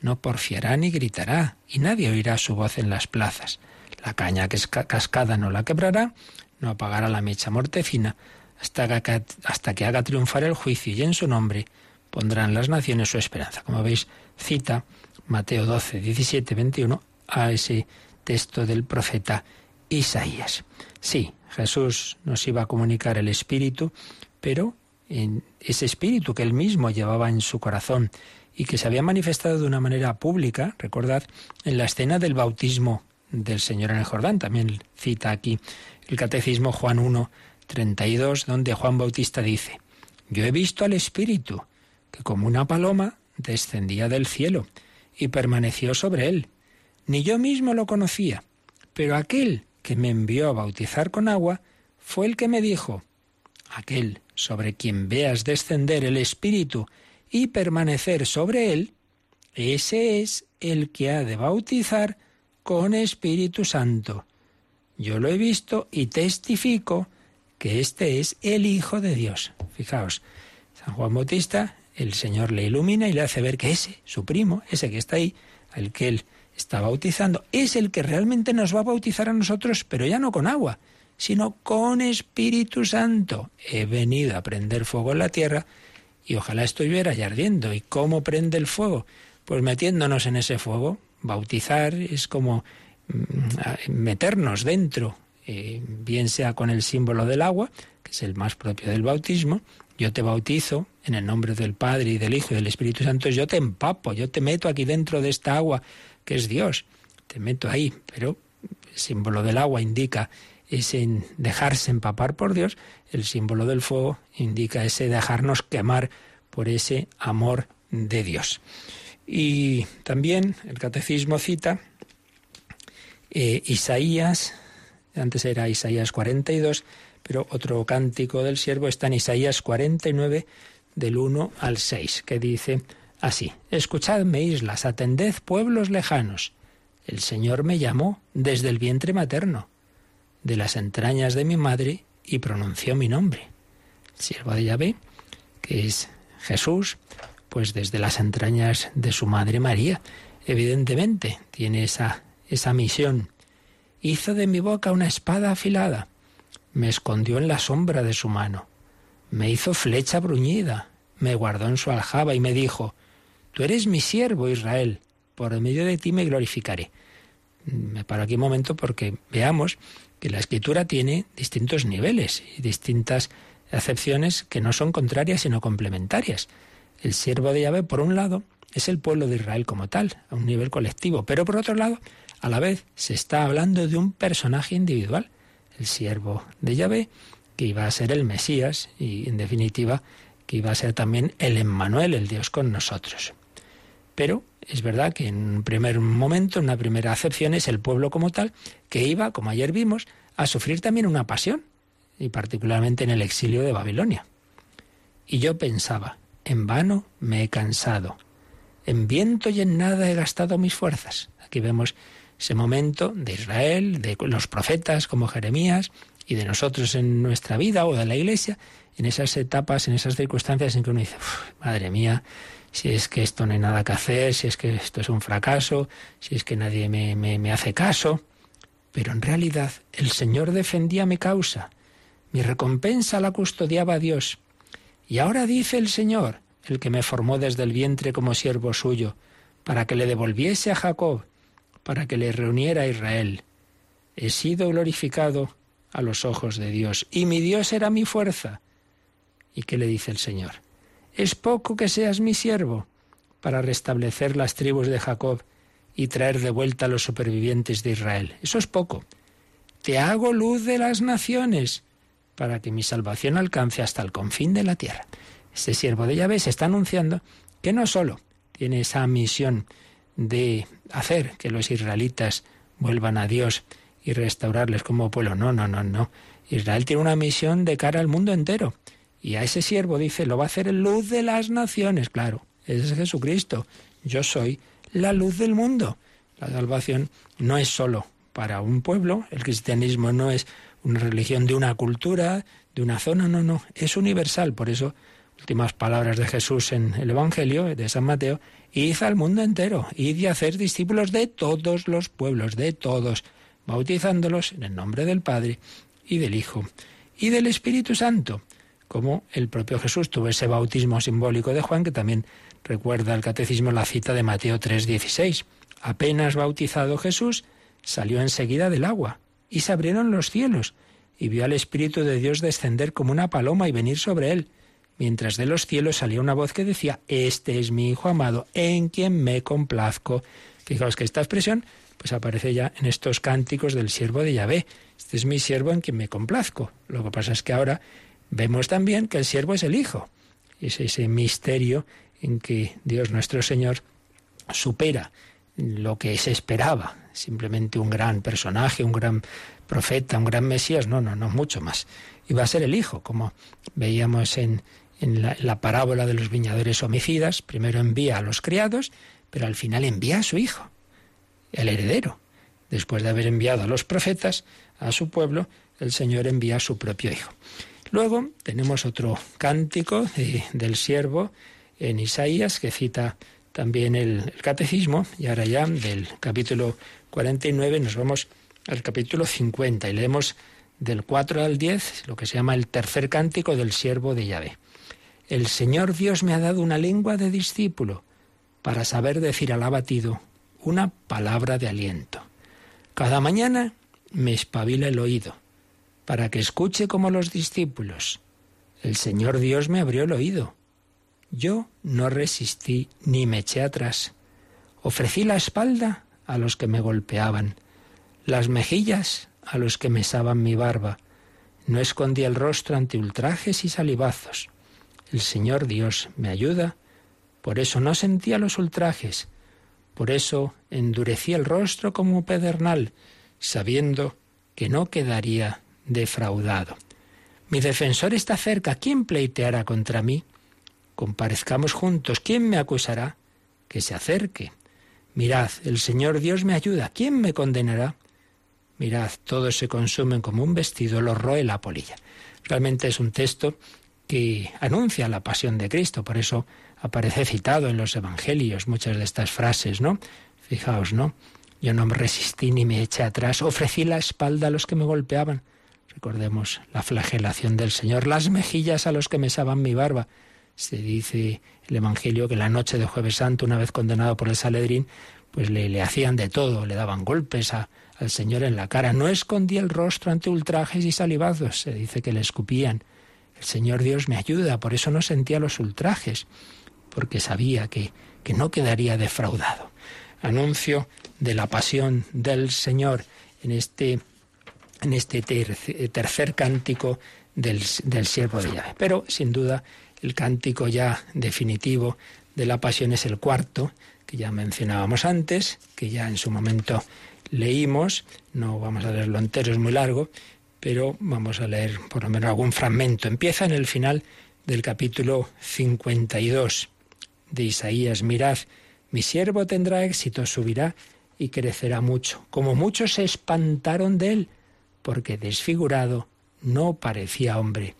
No porfiará ni gritará, y nadie oirá su voz en las plazas. La caña que es cascada no la quebrará, no apagará la mecha mortecina, hasta que, hasta que haga triunfar el juicio, y en su nombre pondrán las naciones su esperanza. Como veis, cita Mateo 12, 17, 21 a ese texto del profeta Isaías. Sí, Jesús nos iba a comunicar el Espíritu, pero en ese Espíritu que él mismo llevaba en su corazón y que se había manifestado de una manera pública, recordad, en la escena del bautismo del Señor en el Jordán, también cita aquí el Catecismo Juan 1, 32, donde Juan Bautista dice, Yo he visto al Espíritu, que como una paloma descendía del cielo y permaneció sobre él. Ni yo mismo lo conocía, pero aquel que me envió a bautizar con agua fue el que me dijo, aquel sobre quien veas descender el Espíritu y permanecer sobre él, ese es el que ha de bautizar con Espíritu Santo. Yo lo he visto y testifico que este es el Hijo de Dios. Fijaos, San Juan Bautista, el Señor le ilumina y le hace ver que ese, su primo, ese que está ahí, el que él está bautizando, es el que realmente nos va a bautizar a nosotros, pero ya no con agua, sino con Espíritu Santo. He venido a prender fuego en la tierra y ojalá estuviera ya ardiendo. ¿Y cómo prende el fuego? Pues metiéndonos en ese fuego. Bautizar es como mm, meternos dentro, eh, bien sea con el símbolo del agua, que es el más propio del bautismo, yo te bautizo en el nombre del Padre y del Hijo y del Espíritu Santo, yo te empapo, yo te meto aquí dentro de esta agua que es Dios, te meto ahí, pero el símbolo del agua indica ese dejarse empapar por Dios, el símbolo del fuego indica ese dejarnos quemar por ese amor de Dios. Y también el catecismo cita eh, Isaías, antes era Isaías 42, pero otro cántico del siervo está en Isaías 49, del 1 al 6, que dice así, Escuchadme islas, atended pueblos lejanos. El Señor me llamó desde el vientre materno de las entrañas de mi madre y pronunció mi nombre. El siervo de Yahvé, que es Jesús, pues desde las entrañas de su madre María, evidentemente tiene esa, esa misión. Hizo de mi boca una espada afilada, me escondió en la sombra de su mano, me hizo flecha bruñida, me guardó en su aljaba y me dijo, Tú eres mi siervo, Israel, por medio de ti me glorificaré. Me paro aquí un momento porque veamos que la escritura tiene distintos niveles y distintas acepciones que no son contrarias sino complementarias. El siervo de Yahvé, por un lado, es el pueblo de Israel como tal, a un nivel colectivo, pero por otro lado, a la vez se está hablando de un personaje individual, el siervo de Yahvé, que iba a ser el Mesías y, en definitiva, que iba a ser también el Emmanuel, el Dios con nosotros. Pero es verdad que en un primer momento, en una primera acepción, es el pueblo como tal que iba, como ayer vimos, a sufrir también una pasión, y particularmente en el exilio de Babilonia. Y yo pensaba, en vano me he cansado, en viento y en nada he gastado mis fuerzas. Aquí vemos ese momento de Israel, de los profetas como Jeremías y de nosotros en nuestra vida o de la Iglesia, en esas etapas, en esas circunstancias en que uno dice, madre mía, si es que esto no hay nada que hacer, si es que esto es un fracaso, si es que nadie me, me, hace caso. Pero en realidad el Señor defendía mi causa, mi recompensa la custodiaba Dios. Y ahora dice el Señor, el que me formó desde el vientre como siervo suyo, para que le devolviese a Jacob, para que le reuniera a Israel. He sido glorificado a los ojos de Dios, y mi Dios era mi fuerza. ¿Y qué le dice el Señor? Es poco que seas mi siervo para restablecer las tribus de Jacob y traer de vuelta a los supervivientes de Israel. Eso es poco. Te hago luz de las naciones para que mi salvación alcance hasta el confín de la tierra. Este siervo de Yahvé se está anunciando que no solo tiene esa misión de hacer que los israelitas vuelvan a Dios y restaurarles como pueblo. No, no, no, no. Israel tiene una misión de cara al mundo entero. Y a ese siervo dice, lo va a hacer luz de las naciones. Claro, ese es Jesucristo. Yo soy la luz del mundo. La salvación no es solo para un pueblo. El cristianismo no es una religión de una cultura, de una zona, no, no, es universal. Por eso, últimas palabras de Jesús en el Evangelio de San Mateo, id al mundo entero, id y hacer discípulos de todos los pueblos, de todos, bautizándolos en el nombre del Padre y del Hijo y del Espíritu Santo, como el propio Jesús tuvo ese bautismo simbólico de Juan, que también recuerda el catecismo la cita de Mateo 3:16. Apenas bautizado Jesús, salió enseguida del agua, y se abrieron los cielos, y vio al Espíritu de Dios descender como una paloma y venir sobre él. Mientras de los cielos salía una voz que decía, Este es mi Hijo amado, en quien me complazco. Fijaos que esta expresión pues aparece ya en estos cánticos del siervo de Yahvé. Este es mi siervo en quien me complazco. Lo que pasa es que ahora vemos también que el siervo es el Hijo. Es ese misterio en que Dios nuestro Señor supera lo que se esperaba, simplemente un gran personaje, un gran profeta, un gran Mesías, no, no, no, mucho más. Y va a ser el Hijo, como veíamos en, en la, la, parábola de los viñadores homicidas, primero envía a los criados, pero al final envía a su Hijo, el heredero. Después de haber enviado a los profetas a su pueblo, el Señor envía a su propio Hijo. Luego tenemos otro cántico de, del siervo en Isaías que cita también el, el, catecismo y ahora ya del capítulo 49 nos vamos al capítulo 50 y leemos del 4 al 10 lo que se llama el tercer cántico del siervo de Yahvé. El Señor Dios me ha dado una lengua de discípulo para saber decir al abatido una palabra de aliento. Cada mañana me espabila el oído para que escuche como los discípulos. El Señor Dios me abrió el oído. Yo no resistí ni me eché atrás. Ofrecí la espalda a los que me golpeaban, las mejillas a los que mesaban mi barba. No escondí el rostro ante ultrajes y salivazos. El Señor Dios me ayuda, por eso no sentía los ultrajes, por eso endurecí el rostro como pedernal, sabiendo que no quedaría defraudado. Mi defensor está cerca. ¿Quién pleiteará contra mí? Comparezcamos juntos. ¿Quién me acusará? Que se acerque. Mirad, el Señor Dios me ayuda. ¿Quién me condenará? Mirad, todos se consumen como un vestido, lo roe la polilla. Realmente es un texto que anuncia la pasión de Cristo, por eso aparece citado en los Evangelios muchas de estas frases, ¿no? Fijaos, ¿no? Yo no me resistí ni me eché atrás, ofrecí la espalda a los que me golpeaban. Recordemos la flagelación del Señor, las mejillas a los que mesaban mi barba. Se dice el Evangelio que la noche de Jueves Santo, una vez condenado por el Saledrín, pues le, le hacían de todo, le daban golpes a, al Señor en la cara. No escondía el rostro ante ultrajes y salivazos, se dice que le escupían. El Señor Dios me ayuda, por eso no sentía los ultrajes, porque sabía que, que no quedaría defraudado. Anuncio de la pasión del Señor en este, en este tercer cántico del, del siervo de Yahvé. Pero, sin duda, el cántico ya definitivo de la pasión es el cuarto, que ya mencionábamos antes, que ya en su momento leímos, no vamos a leerlo entero, es muy largo, pero vamos a leer por lo menos algún fragmento. Empieza en el final del capítulo 52 de Isaías. Mirad, mi siervo tendrá éxito, subirá y crecerá mucho. Como muchos se espantaron de él, porque desfigurado no parecía hombre,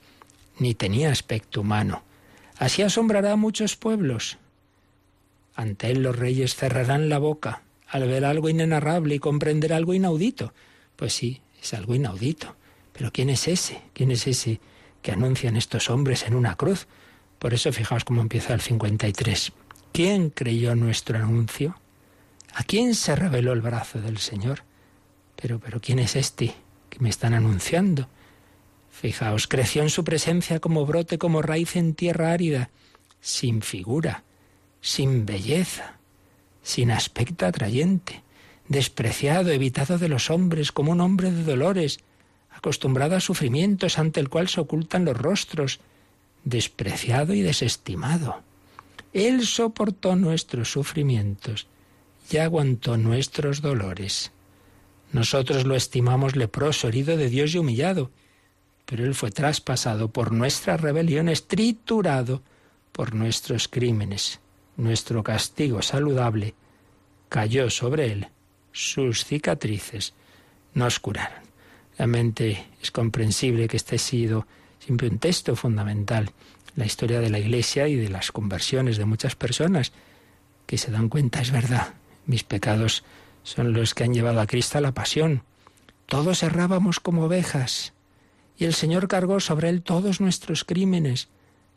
ni tenía aspecto humano. Así asombrará a muchos pueblos. Ante él los reyes cerrarán la boca al ver algo inenarrable y comprender algo inaudito. Pues sí, es algo inaudito. Pero ¿quién es ese? ¿Quién es ese que anuncian estos hombres en una cruz? Por eso fijaos cómo empieza el 53. ¿Quién creyó nuestro anuncio? ¿A quién se reveló el brazo del Señor? Pero, pero, ¿quién es este me están anunciando? Fijaos, creció en su presencia como brote, como raíz en tierra árida, sin figura, sin belleza, sin aspecto atrayente, despreciado, evitado de los hombres, como un hombre de dolores, acostumbrado a sufrimientos ante el cual se ocultan los rostros, despreciado y desestimado. Él soportó nuestros sufrimientos y aguantó nuestros dolores. Nosotros lo estimamos leproso, herido de Dios y humillado, pero Él fue traspasado por nuestras rebeliones, triturado por nuestros crímenes. Nuestro castigo saludable cayó sobre Él, sus cicatrices nos curaron. Realmente es comprensible que este ha sido siempre un texto fundamental en la historia de la Iglesia y de las conversiones de muchas personas que se dan cuenta, es verdad, mis pecados son los que han llevado a Cristo a la pasión. Todos errábamos como ovejas, y el Señor cargó sobre él todos nuestros crímenes.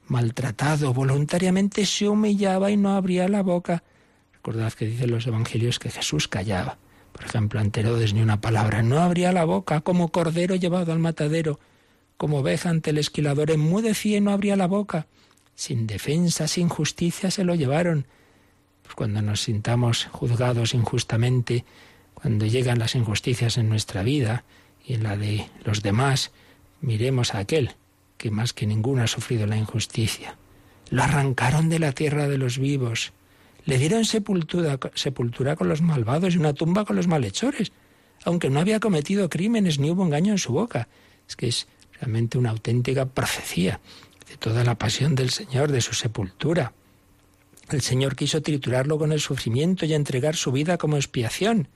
Maltratado, voluntariamente se humillaba y no abría la boca. Recordad que dicen los evangelios que Jesús callaba. Por ejemplo, ante Herodes ni una palabra. No abría la boca, como cordero llevado al matadero. Como oveja ante el esquilador, enmudecía y no abría la boca. Sin defensa, sin justicia se lo llevaron. Cuando nos sintamos juzgados injustamente, cuando llegan las injusticias en nuestra vida y en la de los demás, miremos a aquel que más que ninguno ha sufrido la injusticia. Lo arrancaron de la tierra de los vivos, le dieron sepultura, sepultura con los malvados y una tumba con los malhechores, aunque no había cometido crímenes ni hubo engaño en su boca. Es que es realmente una auténtica profecía de toda la pasión del Señor, de su sepultura. El Señor quiso triturarlo con el sufrimiento y entregar su vida como expiación.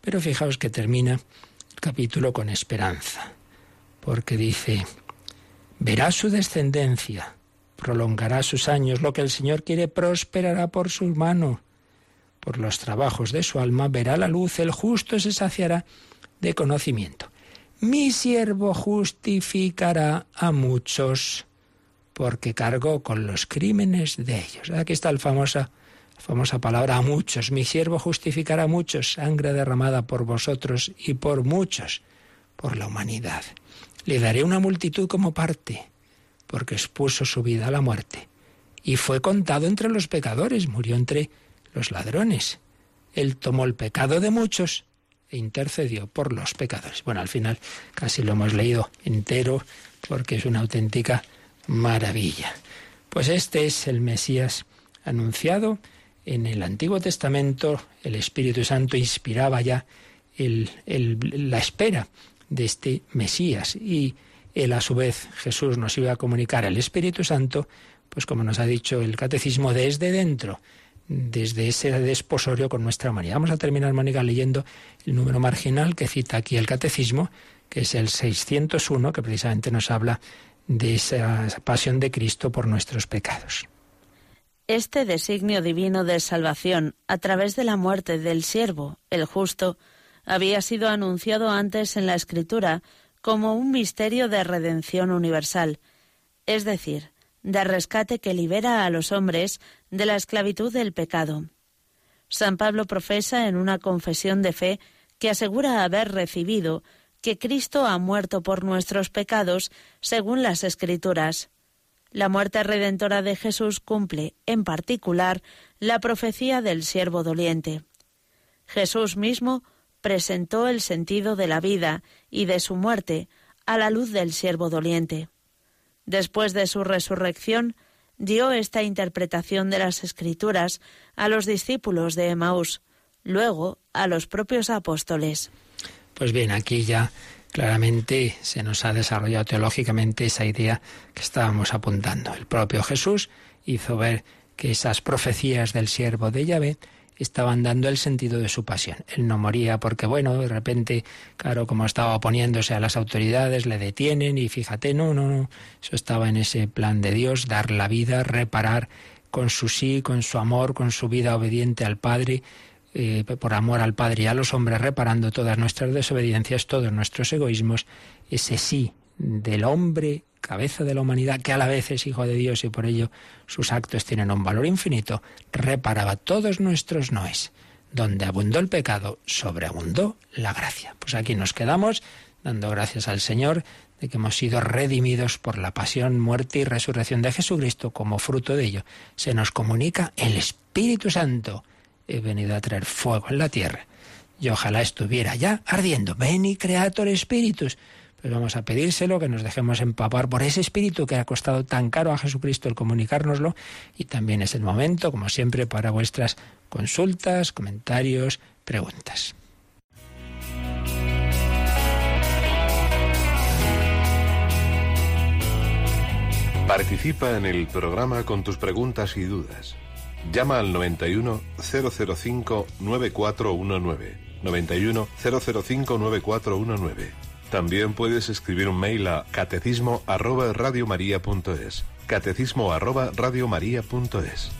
Pero fijaos que termina el capítulo con esperanza, porque dice, verá su descendencia, prolongará sus años, lo que el Señor quiere prosperará por su mano. Por los trabajos de su alma verá la luz, el justo se saciará de conocimiento. Mi siervo justificará a muchos, porque cargó con los crímenes de ellos. Aquí está la famosa, famosa palabra a muchos. Mi siervo justificará a muchos, sangre derramada por vosotros y por muchos, por la humanidad. Le daré una multitud como parte porque expuso su vida a la muerte. Y fue contado entre los pecadores, murió entre los ladrones. Él tomó el pecado de muchos e intercedió por los pecadores. Bueno, al final casi lo hemos leído entero porque es una auténtica maravilla. Pues este es el Mesías anunciado en el Antiguo Testamento. El Espíritu Santo inspiraba ya la espera de este Mesías y él a su vez Jesús nos iba a comunicar el Espíritu Santo, pues como nos ha dicho el catecismo, desde dentro, desde ese desposorio con nuestra humanidad. Vamos a terminar, Mónica, leyendo el número marginal que cita aquí el catecismo, que es el 601, que precisamente nos habla de esa pasión de Cristo por nuestros pecados.
Este designio divino de salvación, a través de la muerte del siervo, el justo, había sido anunciado antes en la Escritura como un misterio de redención universal, es decir, de rescate que libera a los hombres de la esclavitud del pecado. San Pablo profesa en una confesión de fe que asegura haber recibido que Cristo ha muerto por nuestros pecados según las Escrituras. La muerte redentora de Jesús cumple, en particular, la profecía del siervo doliente. Jesús mismo presentó el sentido de la vida y de su muerte a la luz del siervo doliente. Después de su resurrección, dio esta interpretación de las Escrituras a los discípulos de Emaús, luego a los propios apóstoles.
Pues bien, aquí ya claramente se nos ha desarrollado teológicamente esa idea que estábamos apuntando. El propio Jesús hizo ver que esas profecías del siervo de Yahvé estaban dando el sentido de su pasión. Él no moría porque, bueno, de repente, claro, como estaba oponiéndose a las autoridades, le detienen y fíjate, no, no, no, eso estaba en ese plan de Dios, dar la vida, reparar con su sí, con su amor, con su vida obediente al Padre, eh, por amor al Padre y a los hombres, reparando todas nuestras desobediencias, todos nuestros egoísmos, ese sí del hombre cabeza de la humanidad, que a la vez es hijo de Dios y por ello sus actos tienen un valor infinito, reparaba todos nuestros noes. Donde abundó el pecado, sobreabundó la gracia. Pues aquí nos quedamos dando gracias al Señor de que hemos sido redimidos por la pasión, muerte y resurrección de Jesucristo. Como fruto de ello, se nos comunica el Espíritu Santo. He venido a traer fuego en la tierra. Y ojalá estuviera ya ardiendo. Ven y creator espíritus pues vamos a pedírselo, que nos dejemos empapar por ese espíritu que ha costado tan caro a Jesucristo el comunicárnoslo. Y también es el momento, como siempre, para vuestras consultas, comentarios, preguntas.
Participa en el programa con tus preguntas y dudas. Llama al 91 005 9419. 91 005 9419. También puedes escribir un mail a catecismo arroba radiomaria.es. Catecismo arroba radiomaria.es.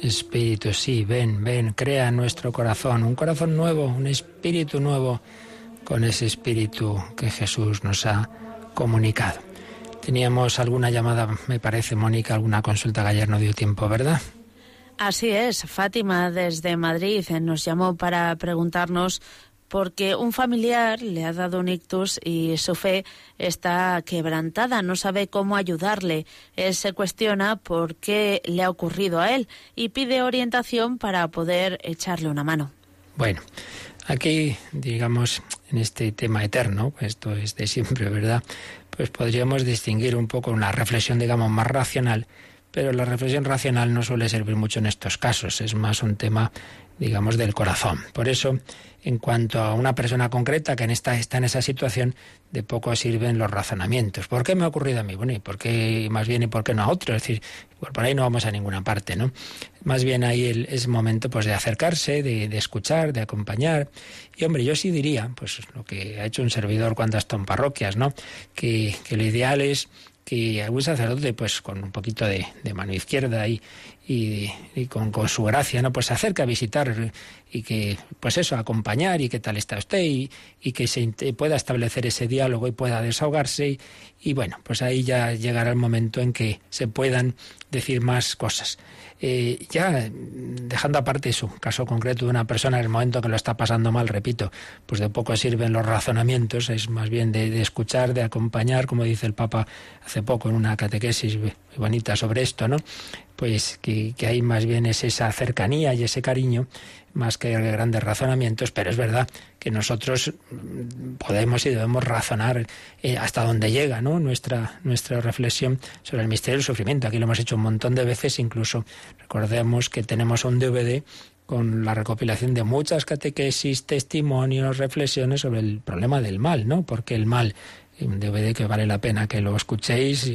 Espíritu, sí, ven, ven, crea nuestro corazón un corazón nuevo, un espíritu nuevo, con ese espíritu que Jesús nos ha comunicado. Teníamos alguna llamada, me parece, Mónica, alguna consulta que ayer no dio tiempo, ¿verdad?
Así es, Fátima desde Madrid nos llamó para preguntarnos porque un familiar le ha dado un ictus y su fe está quebrantada, no sabe cómo ayudarle. Él se cuestiona por qué le ha ocurrido a él y pide orientación para poder echarle una mano.
Bueno, aquí, digamos, en este tema eterno, esto es de siempre, ¿verdad? Pues podríamos distinguir un poco una reflexión, digamos, más racional, pero la reflexión racional no suele servir mucho en estos casos, es más un tema digamos, del corazón. Por eso, en cuanto a una persona concreta que en esta, está en esa situación, de poco sirven los razonamientos. ¿Por qué me ha ocurrido a mí? Bueno, ¿y por qué más bien y por qué no a otro? Es decir, por ahí no vamos a ninguna parte, ¿no? Más bien ahí el, es momento pues de acercarse, de, escuchar, de acompañar. Y hombre, yo sí diría, pues lo que ha hecho un servidor cuando ha en parroquias, ¿no? Que, que lo ideal es que algún sacerdote, pues con un poquito de, mano izquierda y, y, y con, con, su gracia, ¿no? Pues se acerca a visitar y que, pues eso, acompañar y qué tal está usted y, y que se pueda establecer ese diálogo y pueda desahogarse y, y, bueno, pues ahí ya llegará el momento en que se puedan decir más cosas. Eh, ya dejando aparte su caso concreto de una persona en el momento que lo está pasando mal, repito, pues de poco sirven los razonamientos, es más bien de, de escuchar, de acompañar, como dice el Papa hace poco en una catequesis bonita sobre esto, ¿no? Pues que, que hay más bien es esa cercanía y ese cariño más que grandes razonamientos, pero es verdad que nosotros podemos y debemos razonar eh, hasta dónde llega nuestra, nuestra reflexión sobre el misterio del sufrimiento. Aquí lo hemos hecho un montón de veces, incluso recordemos que tenemos un DVD con la recopilación de muchas catequesis, testimonios, reflexiones sobre el problema del mal, ¿no? Porque el mal, un DVD que vale la pena que lo escuchéis,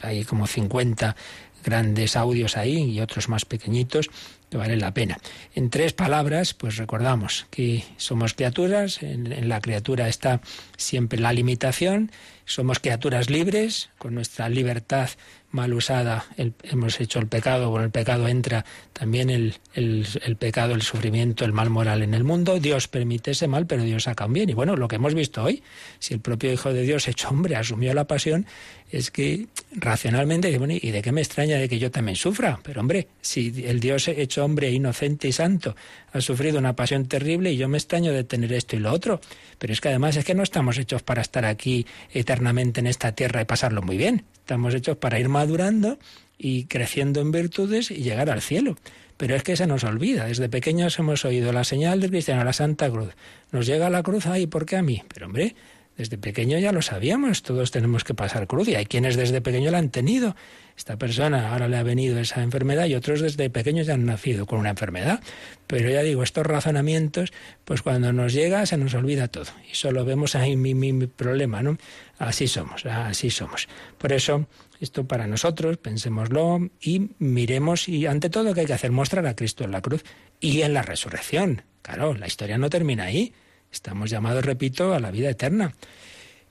hay como 50 grandes audios ahí y otros más pequeñitos que valen la pena. En tres palabras, pues recordamos que somos criaturas, en, en, la criatura está siempre la limitación, somos criaturas libres, con nuestra libertad mal usada el, hemos hecho el pecado, con el pecado entra también el, el, pecado, el sufrimiento, el mal moral en el mundo. Dios permite ese mal, pero Dios saca un bien. Y bueno, lo que hemos visto hoy, si el propio Hijo de Dios, hecho hombre, asumió la pasión, es que racionalmente, bueno, ¿y de qué me extraña de que yo también sufra? Pero hombre, si el Dios hecho hombre inocente y santo, ha sufrido una pasión terrible y yo me extraño de tener esto y lo otro. Pero es que además es que no estamos hechos para estar aquí eternamente en esta tierra y pasarlo muy bien. Estamos hechos para ir madurando y creciendo en virtudes y llegar al cielo. Pero es que se nos olvida. Desde pequeños hemos oído la señal del cristiano, la Santa Cruz. Nos llega la cruz ahí, ¿por qué a mí? Pero hombre, desde pequeño ya lo sabíamos, todos tenemos que pasar cruz y hay quienes desde pequeño la han tenido. Esta persona ahora le ha venido esa enfermedad y otros desde pequeños ya han nacido con una enfermedad. Pero ya digo, estos razonamientos, pues cuando nos llega se nos olvida todo y solo vemos ahí mi, mi problema, ¿no? Así somos, así somos. Por eso, esto para nosotros, pensémoslo y miremos y ante todo que hay que hacer mostrar a Cristo en la cruz y en la resurrección. Claro, la historia no termina ahí. Estamos llamados, repito, a la vida eterna.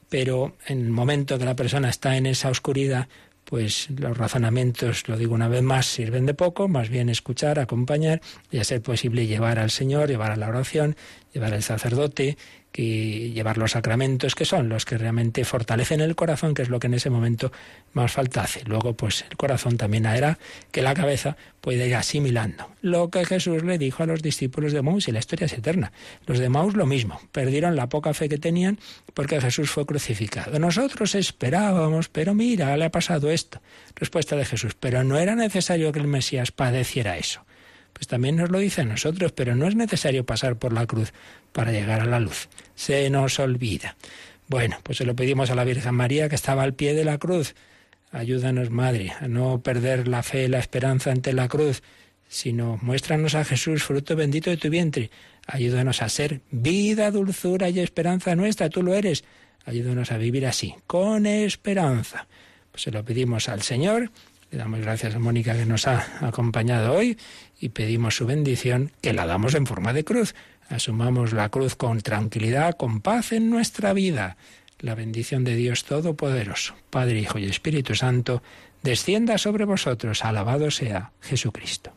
Pero en el momento que la persona está en esa oscuridad, pues los razonamientos, lo digo una vez más, sirven de poco, más bien escuchar, acompañar y a ser posible llevar al Señor, llevar a la oración, llevar al sacerdote y llevar los sacramentos, que son los que realmente fortalecen el corazón, que es lo que en ese momento más falta hace. Luego, pues el corazón también hará que la cabeza pueda ir asimilando lo que Jesús le dijo a los discípulos de Maús, y la historia es eterna. Los de Maús lo mismo, perdieron la poca fe que tenían porque Jesús fue crucificado. Nosotros esperábamos, pero mira, le ha pasado esto. Respuesta de Jesús, pero no era necesario que el Mesías padeciera eso pues también nos lo dice a nosotros, pero no es necesario pasar por la cruz para llegar a la luz. Se nos olvida. Bueno, pues se lo pedimos a la Virgen María que estaba al pie de la cruz. Ayúdanos, Madre, a no perder la fe, la esperanza ante la cruz, sino muéstranos a Jesús, fruto bendito de tu vientre. Ayúdanos a ser vida, dulzura y esperanza nuestra, tú lo eres. Ayúdanos a vivir así, con esperanza. Pues se lo pedimos al Señor le damos gracias a Mónica que nos ha acompañado hoy y pedimos su bendición, que la damos en forma de cruz. Asumamos la cruz con tranquilidad, con paz en nuestra vida. La bendición de Dios Todopoderoso, Padre, Hijo y Espíritu Santo, descienda sobre vosotros. Alabado sea Jesucristo.